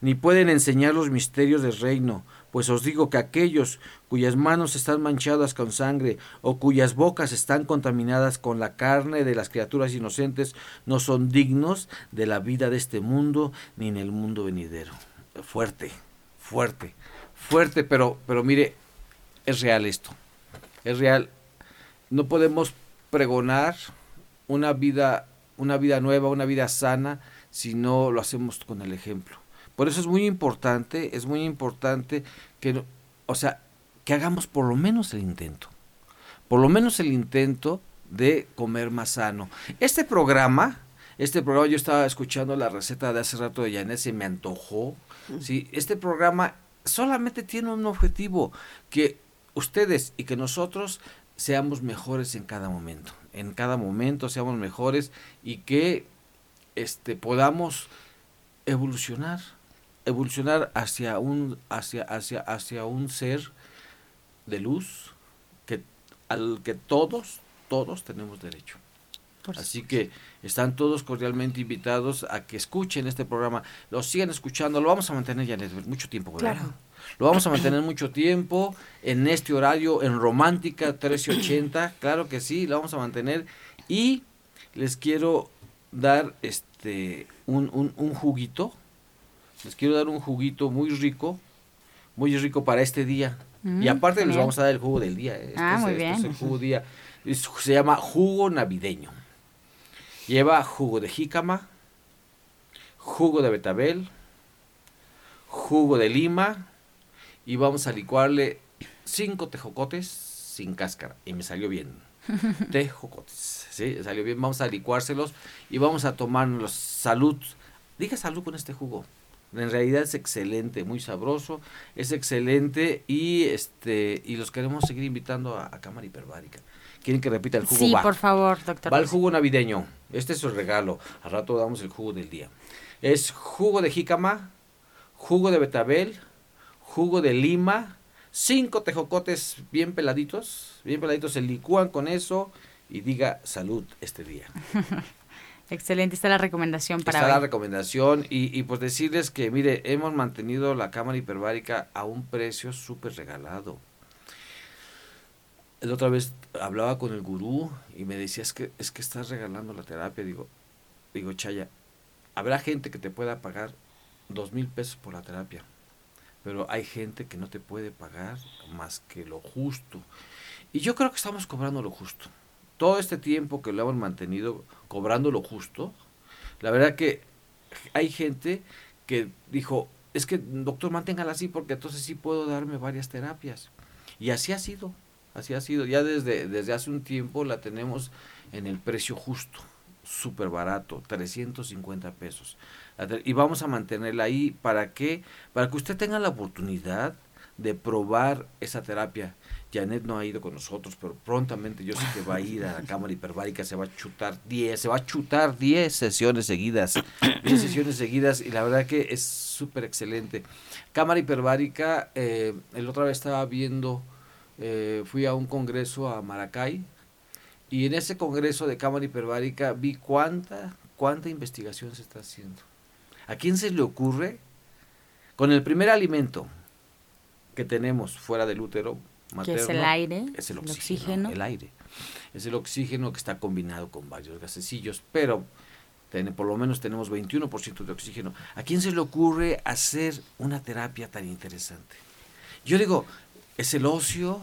Ni pueden enseñar los misterios del reino, pues os digo que aquellos cuyas manos están manchadas con sangre o cuyas bocas están contaminadas con la carne de las criaturas inocentes no son dignos de la vida de este mundo ni en el mundo venidero. Fuerte, fuerte, fuerte, pero, pero mire, es real esto. Es real no podemos pregonar una vida, una vida nueva, una vida sana, si no lo hacemos con el ejemplo. Por eso es muy importante, es muy importante que, o sea, que hagamos por lo menos el intento. Por lo menos el intento de comer más sano. Este programa, este programa yo estaba escuchando la receta de hace rato de Janet, se me antojó. ¿sí? Este programa solamente tiene un objetivo, que ustedes y que nosotros seamos mejores en cada momento. En cada momento seamos mejores y que este podamos evolucionar, evolucionar hacia un hacia hacia hacia un ser de luz que al que todos todos tenemos derecho. Así que están todos cordialmente invitados a que escuchen este programa, lo sigan escuchando, lo vamos a mantener ya mucho tiempo, ¿verdad? Claro. Lo vamos a mantener mucho tiempo en este horario, en Romántica 1380, claro que sí, lo vamos a mantener. Y les quiero dar este un, un, un juguito, les quiero dar un juguito muy rico, muy rico para este día. Mm, y aparte les vamos a dar el jugo del día. Este Ah, es- muy este bien. es el jugo día. Es- se llama jugo navideño. Lleva jugo de jícama, jugo de betabel, jugo de lima y vamos a licuarle cinco tejocotes sin cáscara y me salió bien. <laughs> Tejocotes, sí, salió bien. Vamos a licuárselos y vamos a tomarnos salud. Diga salud con este jugo. En realidad es excelente, muy sabroso, es excelente y este y los queremos seguir invitando a, a Cámara Hiperbárica. ¿Quieren que repita el jugo? Sí, Va. por favor, doctor. Va el jugo navideño. Este es su regalo. Al rato damos el jugo del día. Es jugo de jícama, jugo de betabel, jugo de lima, cinco tejocotes bien peladitos, bien peladitos, se licúan con eso y diga salud este día. <laughs> Excelente, está la recomendación para Está la recomendación y, y pues decirles que, mire, hemos mantenido la cámara hiperbárica a un precio súper regalado. La otra vez hablaba con el gurú y me decía, es que, es que estás regalando la terapia. Digo, digo, Chaya, habrá gente que te pueda pagar dos mil pesos por la terapia, pero hay gente que no te puede pagar más que lo justo. Y yo creo que estamos cobrando lo justo. Todo este tiempo que lo hemos mantenido cobrando lo justo, la verdad que hay gente que dijo, es que doctor, manténgala así porque entonces sí puedo darme varias terapias. Y así ha sido, así ha sido. Ya desde, desde hace un tiempo la tenemos en el precio justo. Súper barato, 350 pesos. Y vamos a mantenerla ahí, ¿para qué? Para que usted tenga la oportunidad de probar esa terapia. Janet no ha ido con nosotros, pero prontamente yo sé que va a ir a la <laughs> cámara hiperbárica, se va a chutar 10, se va a chutar 10 sesiones seguidas, <coughs> 10 sesiones seguidas y la verdad que es súper excelente. Cámara hiperbárica, eh, el otra vez estaba viendo, eh, fui a un congreso a Maracay y en ese congreso de cámara hiperbárica vi cuánta, cuánta investigación se está haciendo. ¿A quién se le ocurre? Con el primer alimento que tenemos fuera del útero, que es el aire, es el oxígeno, el aire. Es el oxígeno que está combinado con varios gasecillos, pero por lo menos tenemos 21% de oxígeno. ¿A quién se le ocurre hacer una terapia tan interesante? Yo digo, es el ocio,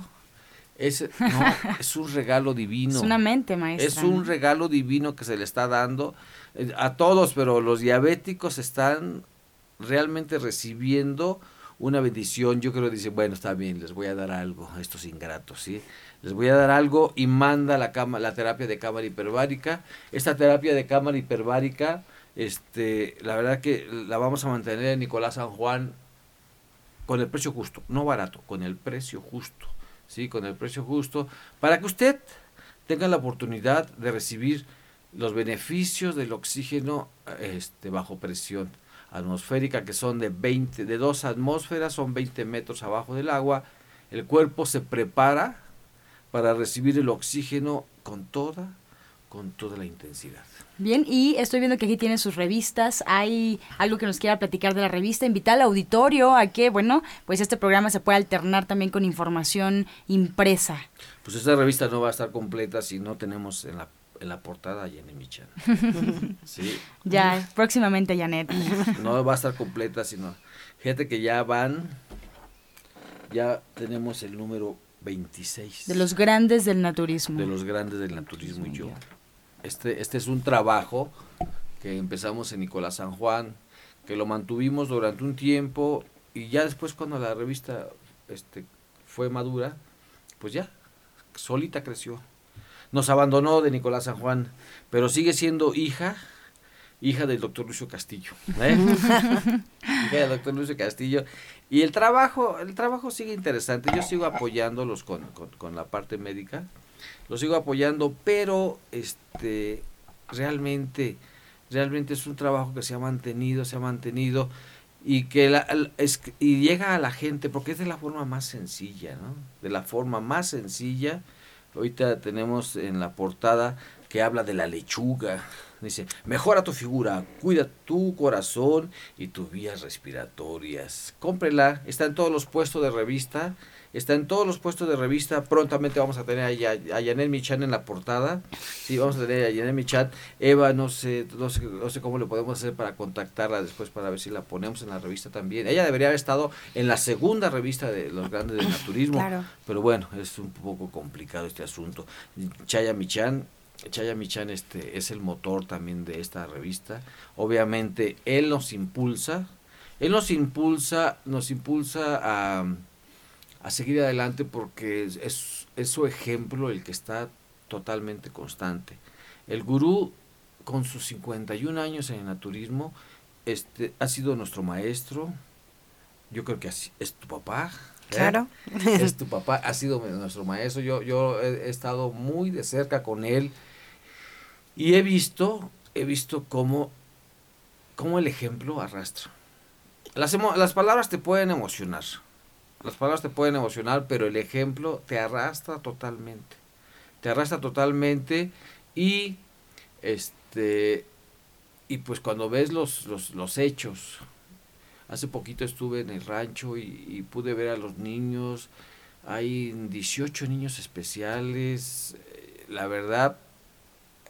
es, <laughs> es un regalo divino. Es una mente, maestra. Es un regalo divino que se le está dando eh, a todos, pero los diabéticos están realmente recibiendo una bendición, yo creo que dice, bueno, está bien, les voy a dar algo a estos ingratos, ¿sí? Les voy a dar algo y manda la, cama, la terapia de cámara hiperbárica. Esta terapia de cámara hiperbárica, este, la verdad que la vamos a mantener en Nicolás San Juan con el precio justo, no barato, con el precio justo, ¿sí? Con el precio justo, para que usted tenga la oportunidad de recibir los beneficios del oxígeno este, bajo presión atmosférica que son de 20, de dos atmósferas, son 20 metros abajo del agua. El cuerpo se prepara para recibir el oxígeno con toda, con toda la intensidad. Bien, y estoy viendo que aquí tiene sus revistas. Hay algo que nos quiera platicar de la revista. Invitar al auditorio a que, bueno, pues este programa se puede alternar también con información impresa. Pues esta revista no va a estar completa si no tenemos en la en la portada Janet Michan. <laughs> ¿Sí? Ya, próximamente Janet. <laughs> no va a estar completa, sino. Fíjate que ya van. Ya tenemos el número 26. De los grandes del naturismo. De los grandes del naturismo y yo. Este, este es un trabajo que empezamos en Nicolás San Juan, que lo mantuvimos durante un tiempo y ya después cuando la revista este, fue madura, pues ya, solita creció nos abandonó de Nicolás San Juan, pero sigue siendo hija, hija del doctor Lucio Castillo. ¿eh? <laughs> hija del doctor Lucio Castillo. Y el trabajo, el trabajo sigue interesante. Yo sigo apoyándolos con, con, la parte médica. Los sigo apoyando, pero este realmente, realmente es un trabajo que se ha mantenido, se ha mantenido y que la, es, y llega a la gente porque es de la forma más sencilla, ¿no? De la forma más sencilla Ahorita tenemos en la portada que habla de la lechuga. Dice, mejora tu figura, cuida tu corazón y tus vías respiratorias. Cómprela, está en todos los puestos de revista. Está en todos los puestos de revista. Prontamente vamos a tener a, Yanel Michan en la portada. Sí, vamos a tener a Yanel Michan. Eva, no sé, no sé, no sé cómo le podemos hacer para contactarla después para ver si la ponemos en la revista también. Ella debería haber estado en la segunda revista de Los Grandes del Naturismo. Pero bueno, es un poco complicado este asunto. Chaya Michan Chaya Michan este, es el motor también de esta revista. Obviamente, él nos impulsa, él nos impulsa, nos impulsa a, a seguir adelante porque es, es, su ejemplo el que está totalmente constante. El gurú, con sus 51 años en el naturismo, este, ha sido nuestro maestro. Yo creo que es tu papá, ¿Eh? Claro. Es <laughs> tu papá, ha sido nuestro maestro. Yo, yo he, estado muy de cerca con él y he visto, he visto cómo, cómo el ejemplo arrastra. Las, las palabras te pueden emocionar. Las palabras te pueden emocionar, pero el ejemplo te arrastra totalmente. Te arrastra totalmente y este y pues cuando ves los, los, los hechos, Hace poquito estuve en el rancho y, pude ver a los niños. Hay 18 niños especiales. La verdad,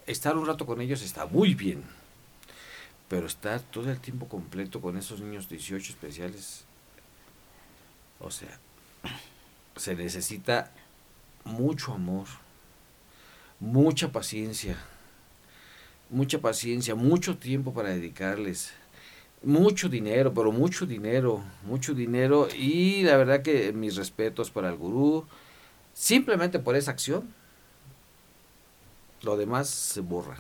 estar un rato con ellos está muy bien. Pero estar todo el tiempo completo con esos niños 18 especiales, o sea, se necesita mucho amor, mucha paciencia, mucha paciencia, mucho tiempo para dedicarles mucho dinero, pero mucho dinero, mucho dinero. Y la verdad que mis respetos para el gurú, simplemente por esa acción, lo demás se borra.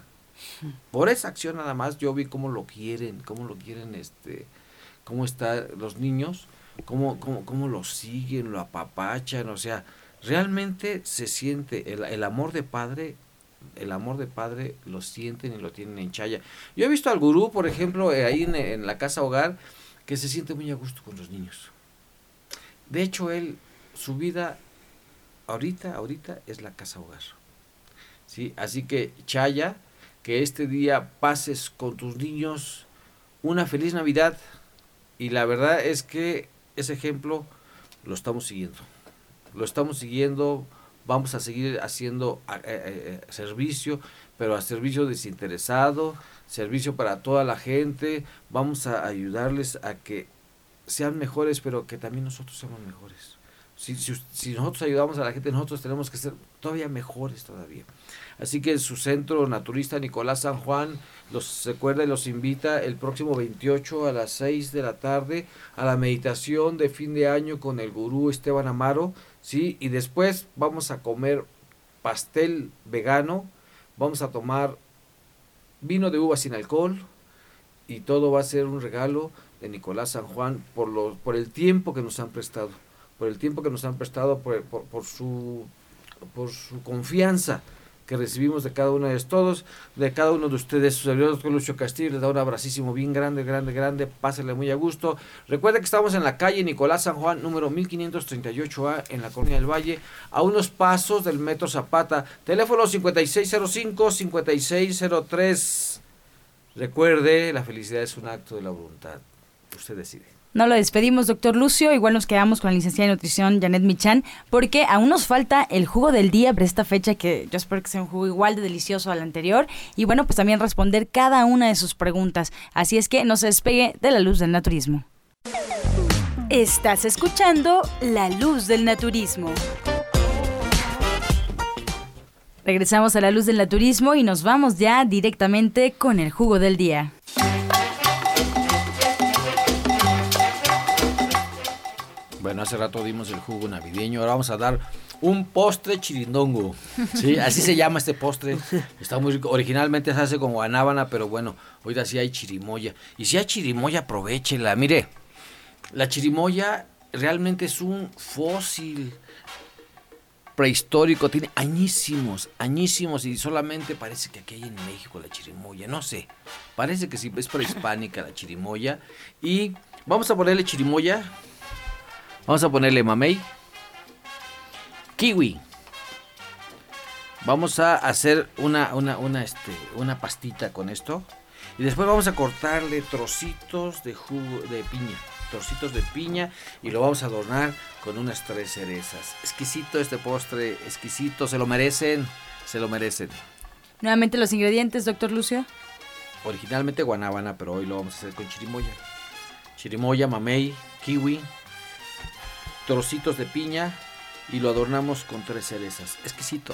Por esa acción nada más yo vi cómo lo quieren, cómo lo quieren, este, cómo están los niños, cómo, cómo, cómo lo siguen, lo apapachan, o sea, realmente se siente el, el amor de padre el amor de padre lo sienten y lo tienen en chaya. Yo he visto al gurú, por ejemplo, eh, ahí en, en, la casa hogar, que se siente muy a gusto con los niños. De hecho, él, su vida ahorita, ahorita es la casa hogar. ¿Sí? Así que, Chaya, que este día pases con tus niños una feliz Navidad. Y la verdad es que ese ejemplo lo estamos siguiendo. Lo estamos siguiendo vamos a seguir haciendo eh, eh, servicio, pero a servicio desinteresado, servicio para toda la gente, vamos a ayudarles a que sean mejores, pero que también nosotros seamos mejores. Si, si, si, nosotros ayudamos a la gente, nosotros tenemos que ser todavía mejores todavía. Así que su centro naturista Nicolás San Juan los recuerda y los invita el próximo 28 a las 6 de la tarde a la meditación de fin de año con el gurú Esteban Amaro. ¿sí? Y después vamos a comer pastel vegano, vamos a tomar vino de uva sin alcohol y todo va a ser un regalo de Nicolás San Juan por, lo, por el tiempo que nos han prestado, por el tiempo que nos han prestado, por, por, por su, por su confianza que recibimos de cada uno de todos, de cada uno de ustedes. Su servidor Lucio Castillo les da un abracísimo bien grande, grande, grande. Pásenle muy a gusto. Recuerden que estamos en la calle Nicolás San Juan, número 1538A, en la Colonia del Valle, a unos pasos del Metro Zapata. Teléfono 5605-5603. Recuerde, la felicidad es un acto de la voluntad. Usted decide. No lo despedimos, doctor Lucio. Igual nos quedamos con la licenciada de nutrición Janet Michan, porque aún nos falta el jugo del día para esta fecha, que yo espero que sea un jugo igual de delicioso al anterior. Y bueno, pues también responder cada una de sus preguntas. Así es que no se despegue de la luz del naturismo. Estás escuchando La Luz del Naturismo. Regresamos a la luz del naturismo y nos vamos ya directamente con el jugo del día. Hace rato dimos el jugo navideño, ahora vamos a dar un postre chirindongo. Sí, así se llama este postre. Está muy rico. Originalmente se hace con guanábana, pero bueno, ahorita sí hay chirimoya. Y si hay chirimoya, aprovechela. Mire, la chirimoya realmente es un fósil prehistórico, tiene añísimos, añísimos y solamente parece que aquí hay en México la chirimoya, no sé, parece que sí, es prehispánica la chirimoya y vamos a ponerle chirimoya Vamos a ponerle mamey. Kiwi. Vamos a hacer una, una, una, este, una pastita con esto. Y después vamos a cortarle trocitos de jugo de piña. Trocitos de piña. Y lo vamos a adornar con unas tres cerezas. Exquisito este postre. Exquisito. Se lo merecen. Se lo merecen. Nuevamente los ingredientes, doctor Lucio. Originalmente guanábana, pero hoy lo vamos a hacer con chirimoya. Chirimoya, mamey, kiwi, trocitos de piña y lo adornamos con tres cerezas. Exquisito.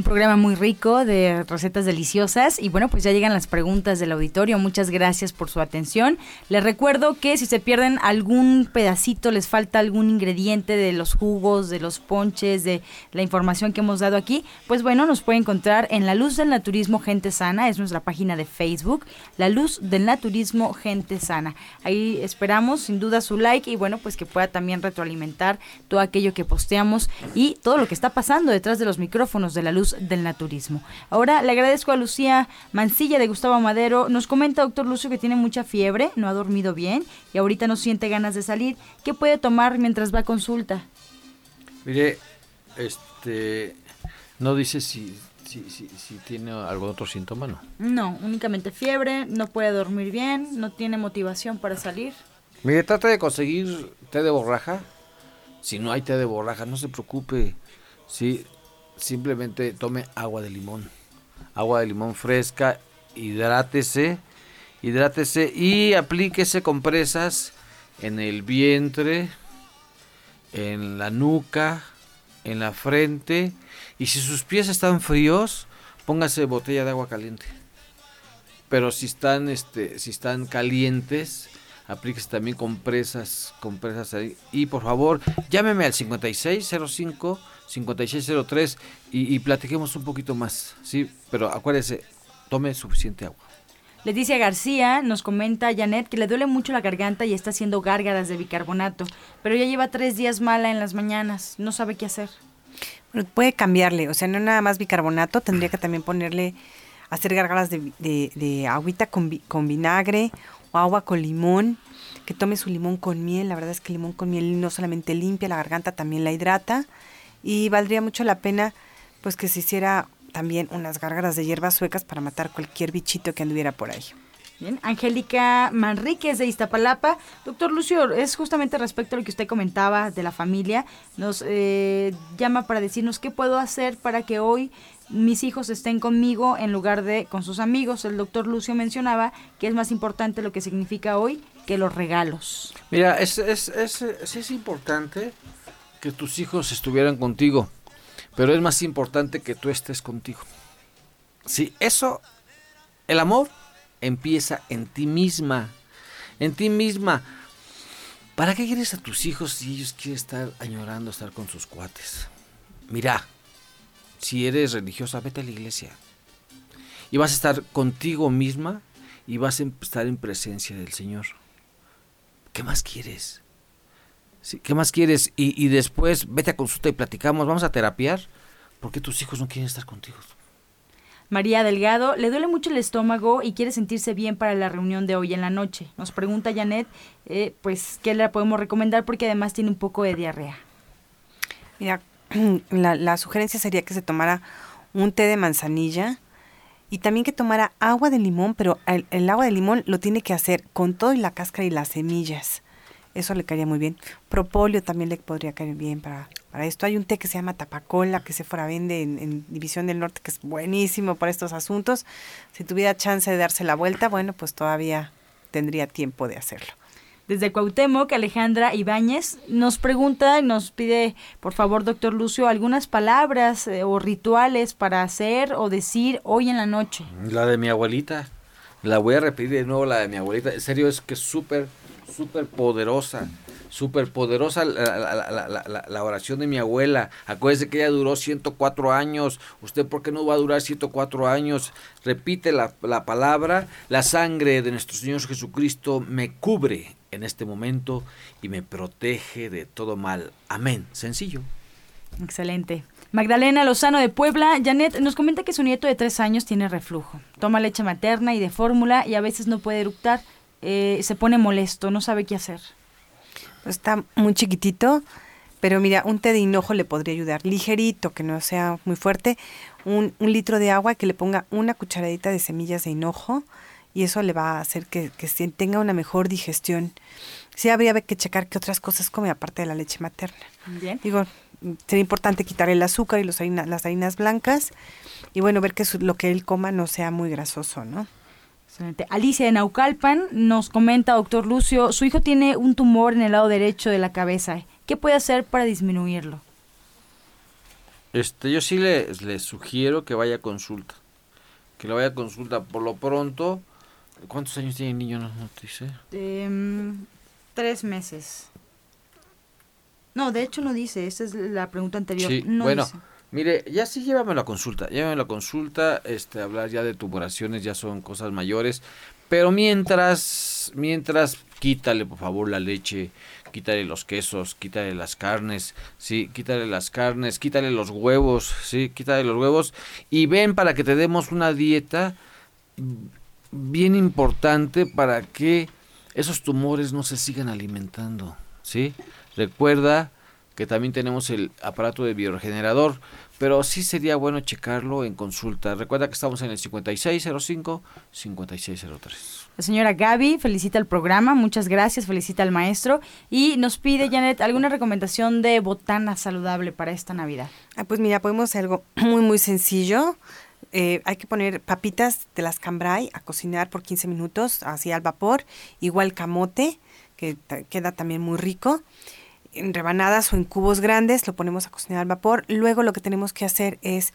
Un programa muy rico de recetas deliciosas. Y bueno pues ya llegan las preguntas del auditorio. Muchas gracias por su atención. Les recuerdo que si se pierden algún pedacito les falta algún ingrediente de los jugos de los ponches de la información que hemos dado aquí pues bueno nos puede encontrar en la luz del naturismo gente sana. Es nuestra página de Facebook la luz del naturismo gente sana. Ahí esperamos sin duda su like y bueno pues que pueda también retroalimentar todo aquello que posteamos y todo lo que está pasando detrás de los micrófonos de la luz del naturismo. Ahora le agradezco a Lucía Mancilla de Gustavo Madero. Nos comenta doctor Lucio que tiene mucha fiebre, no ha dormido bien y ahorita no siente ganas de salir. ¿Qué puede tomar mientras va a consulta? Mire, este, no dice si, si, si, si tiene algún otro síntoma, ¿no? No, únicamente fiebre, no puede dormir bien, no tiene motivación para salir. Mire, trata de conseguir té de borraja. Si no hay té de borraja, no se preocupe. Sí, simplemente tome agua de limón. Agua de limón fresca, hidrátese, hidrátese y aplíquese compresas en el vientre, en la nuca, en la frente y si sus pies están fríos, póngase botella de agua caliente. Pero si están este si están calientes, aplíquese también compresas, compresas ahí. Y por favor, llámeme al 5605 5603 y, y platiquemos un poquito más, ¿sí? Pero acuérdese, tome suficiente agua. Leticia García nos comenta Janet que le duele mucho la garganta y está haciendo gárgaras de bicarbonato, pero ya lleva tres días mala en las mañanas, no sabe qué hacer. Bueno, puede cambiarle, o sea, no nada más bicarbonato, tendría que también ponerle, hacer gárgaras de, de, de agüita con, con vinagre o agua con limón, que tome su limón con miel, la verdad es que el limón con miel no solamente limpia la garganta, también la hidrata y valdría mucho la pena pues que se hiciera también unas gárgaras de hierbas suecas para matar cualquier bichito que anduviera por ahí. Bien, Angélica Manríquez de Iztapalapa. Doctor Lucio, es justamente respecto a lo que usted comentaba de la familia. Nos eh, llama para decirnos qué puedo hacer para que hoy mis hijos estén conmigo en lugar de con sus amigos. El doctor Lucio mencionaba que es más importante lo que significa hoy que los regalos. Mira, es, es, es, es importante que tus hijos estuvieran contigo, pero es más importante que tú estés contigo. Sí, eso, el amor empieza en ti misma, en ti misma. ¿Para qué quieres a tus hijos si ellos quieren estar añorando estar con sus cuates? Mira, si eres religiosa, vete a la iglesia. Y vas a estar contigo misma y vas a estar en presencia del Señor. ¿Qué más quieres? ¿Qué más quieres? Y, y, después vete a consulta y platicamos, vamos a terapiar. ¿Por qué tus hijos no quieren estar contigo? María Delgado, le duele mucho el estómago y quiere sentirse bien para la reunión de hoy en la noche. Nos pregunta Janet, eh, pues, ¿qué le podemos recomendar? Porque además tiene un poco de diarrea. Mira, <clears throat> la, la sugerencia sería que se tomara un té de manzanilla y también que tomara agua de limón, pero el, el agua de limón lo tiene que hacer con todo y la cáscara y las semillas. Eso le caería muy bien. Propóleo también le podría caer bien para, para esto. Hay un té que se llama tapacola, que se fuera vende en, en, División del Norte, que es buenísimo para estos asuntos. Si tuviera chance de darse la vuelta, bueno, pues todavía tendría tiempo de hacerlo. Desde Cuauhtémoc, Alejandra Ibáñez nos pregunta y nos pide, por favor, doctor Lucio, algunas palabras eh, o rituales para hacer o decir hoy en la noche. La de mi abuelita. La voy a repetir de nuevo, la de mi abuelita. En serio, es que es súper súper poderosa, súper poderosa la, la, la, la, oración de mi abuela. Acuérdese que ella duró 104 años. ¿Usted por qué no va a durar 104 años? Repite la, palabra, la sangre de nuestro Señor Jesucristo me cubre en este momento y me protege de todo mal. Amén. Sencillo. Excelente. Magdalena Lozano de Puebla, Janet nos comenta que su nieto de tres años tiene reflujo. Toma leche materna y de fórmula y a veces no puede eructar eh, se pone molesto, no sabe qué hacer. Está muy chiquitito, pero mira, un té de hinojo le podría ayudar, ligerito, que no sea muy fuerte, un, un litro de agua que le ponga una cucharadita de semillas de hinojo y eso le va a hacer que, que tenga una mejor digestión. Sí habría que checar qué otras cosas come aparte de la leche materna. Bien. Digo, sería importante quitar el azúcar y los harina, las harinas blancas y bueno, ver que su, lo que él coma no sea muy grasoso, ¿no? Excelente. Alicia de Naucalpan nos comenta, doctor Lucio, su hijo tiene un tumor en el lado derecho de la cabeza. ¿Qué puede hacer para disminuirlo? Este, yo sí le, le sugiero que vaya a consulta. Que lo vaya a consulta por lo pronto. ¿Cuántos años tiene el niño? No, no te dice. Eh, tres meses. No, de hecho no dice. Esa es la pregunta anterior. Sí, no bueno. dice. Mire, ya sí llévame a la consulta, llévame a la consulta, este, hablar ya de tumoraciones ya son cosas mayores, pero mientras, mientras, quítale por favor la leche, quítale los quesos, quítale las carnes, sí, quítale las carnes, quítale los huevos, sí, quítale los huevos y ven para que te demos una dieta bien importante para que esos tumores no se sigan alimentando, sí. Recuerda que también tenemos el aparato de bioregenerador, pero sí sería bueno checarlo en consulta. Recuerda que estamos en el 5605-5603. La señora Gaby felicita el programa, muchas gracias, felicita al maestro y nos pide, Janet, alguna recomendación de botana saludable para esta Navidad. Ah, pues mira, podemos hacer algo <clears throat> muy, muy sencillo. Eh, hay que poner papitas de las cambrai a cocinar por 15 minutos, así al vapor, igual camote, que queda también muy rico en rebanadas o en cubos grandes, lo ponemos a cocinar al vapor. Luego lo que tenemos que hacer es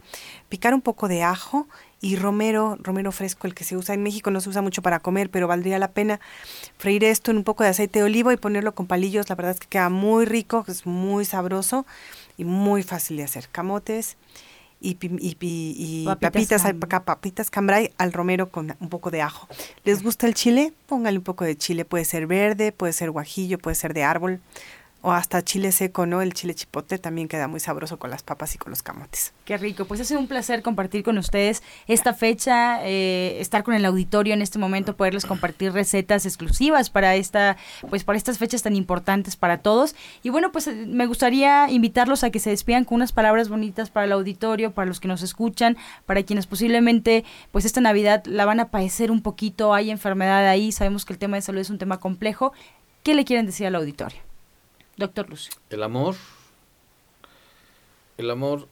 picar un poco de ajo y romero, romero fresco, el que se usa en México, no se usa mucho para comer, pero valdría la pena freír esto en un poco de aceite de olivo y ponerlo con palillos. La verdad es que queda muy rico, es muy sabroso y muy fácil de hacer. Camotes y, y, papitas, papitas, papitas cambray al romero con un poco de ajo. ¿Les gusta el chile? Póngale un poco de chile, puede ser verde, puede ser guajillo, puede ser de árbol o hasta chile seco, ¿no? El chile chipote también queda muy sabroso con las papas y con los camotes. Qué rico. Pues ha sido un placer compartir con ustedes esta fecha, eh, estar con el auditorio en este momento, poderles compartir recetas exclusivas para esta, pues para estas fechas tan importantes para todos. Y bueno, pues me gustaría invitarlos a que se despidan con unas palabras bonitas para el auditorio, para los que nos escuchan, para quienes posiblemente, pues esta Navidad la van a padecer un poquito, hay enfermedad ahí, sabemos que el tema de salud es un tema complejo. ¿Qué le quieren decir al auditorio? Doctor Lucio. El amor. El amor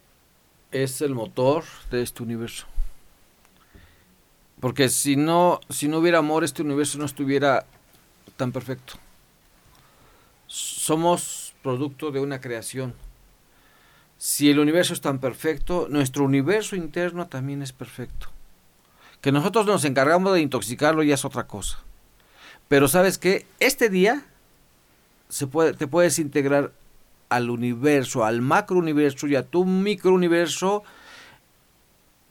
es el motor de este universo. Porque si no, si no hubiera amor, este universo no estuviera tan perfecto. Somos producto de una creación. Si el universo es tan perfecto, nuestro universo interno también es perfecto. Que nosotros nos encargamos de intoxicarlo ya es otra cosa. Pero sabes qué, este día se puede, te puedes integrar al universo, al macro universo y a tu micro universo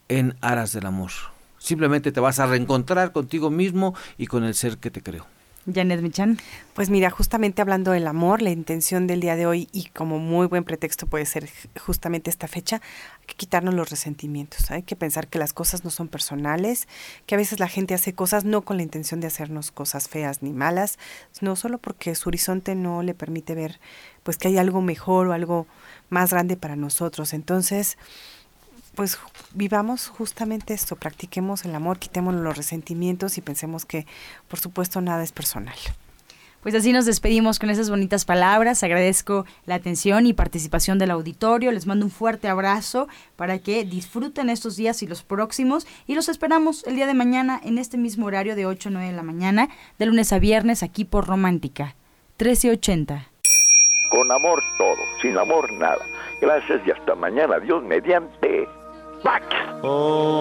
en aras del amor. Simplemente te vas a reencontrar contigo mismo y con el ser que te creó. Janet Michan. Pues mira, justamente hablando del amor, la intención del día de hoy y como muy buen pretexto puede ser justamente esta fecha, hay que quitarnos los resentimientos, hay que pensar que las cosas no son personales, que a veces la gente hace cosas no con la intención de hacernos cosas feas ni malas, sino solo porque su horizonte no le permite ver pues que hay algo mejor o algo más grande para nosotros. Entonces, pues vivamos justamente esto, practiquemos el amor, quitémonos los resentimientos y pensemos que por supuesto nada es personal. Pues así nos despedimos con esas bonitas palabras. Agradezco la atención y participación del auditorio. Les mando un fuerte abrazo para que disfruten estos días y los próximos. Y los esperamos el día de mañana en este mismo horario de 8 a 9 de la mañana, de lunes a viernes aquí por Romántica. 1380. Con amor todo, sin amor nada. Gracias y hasta mañana. Dios mediante. back. Oh.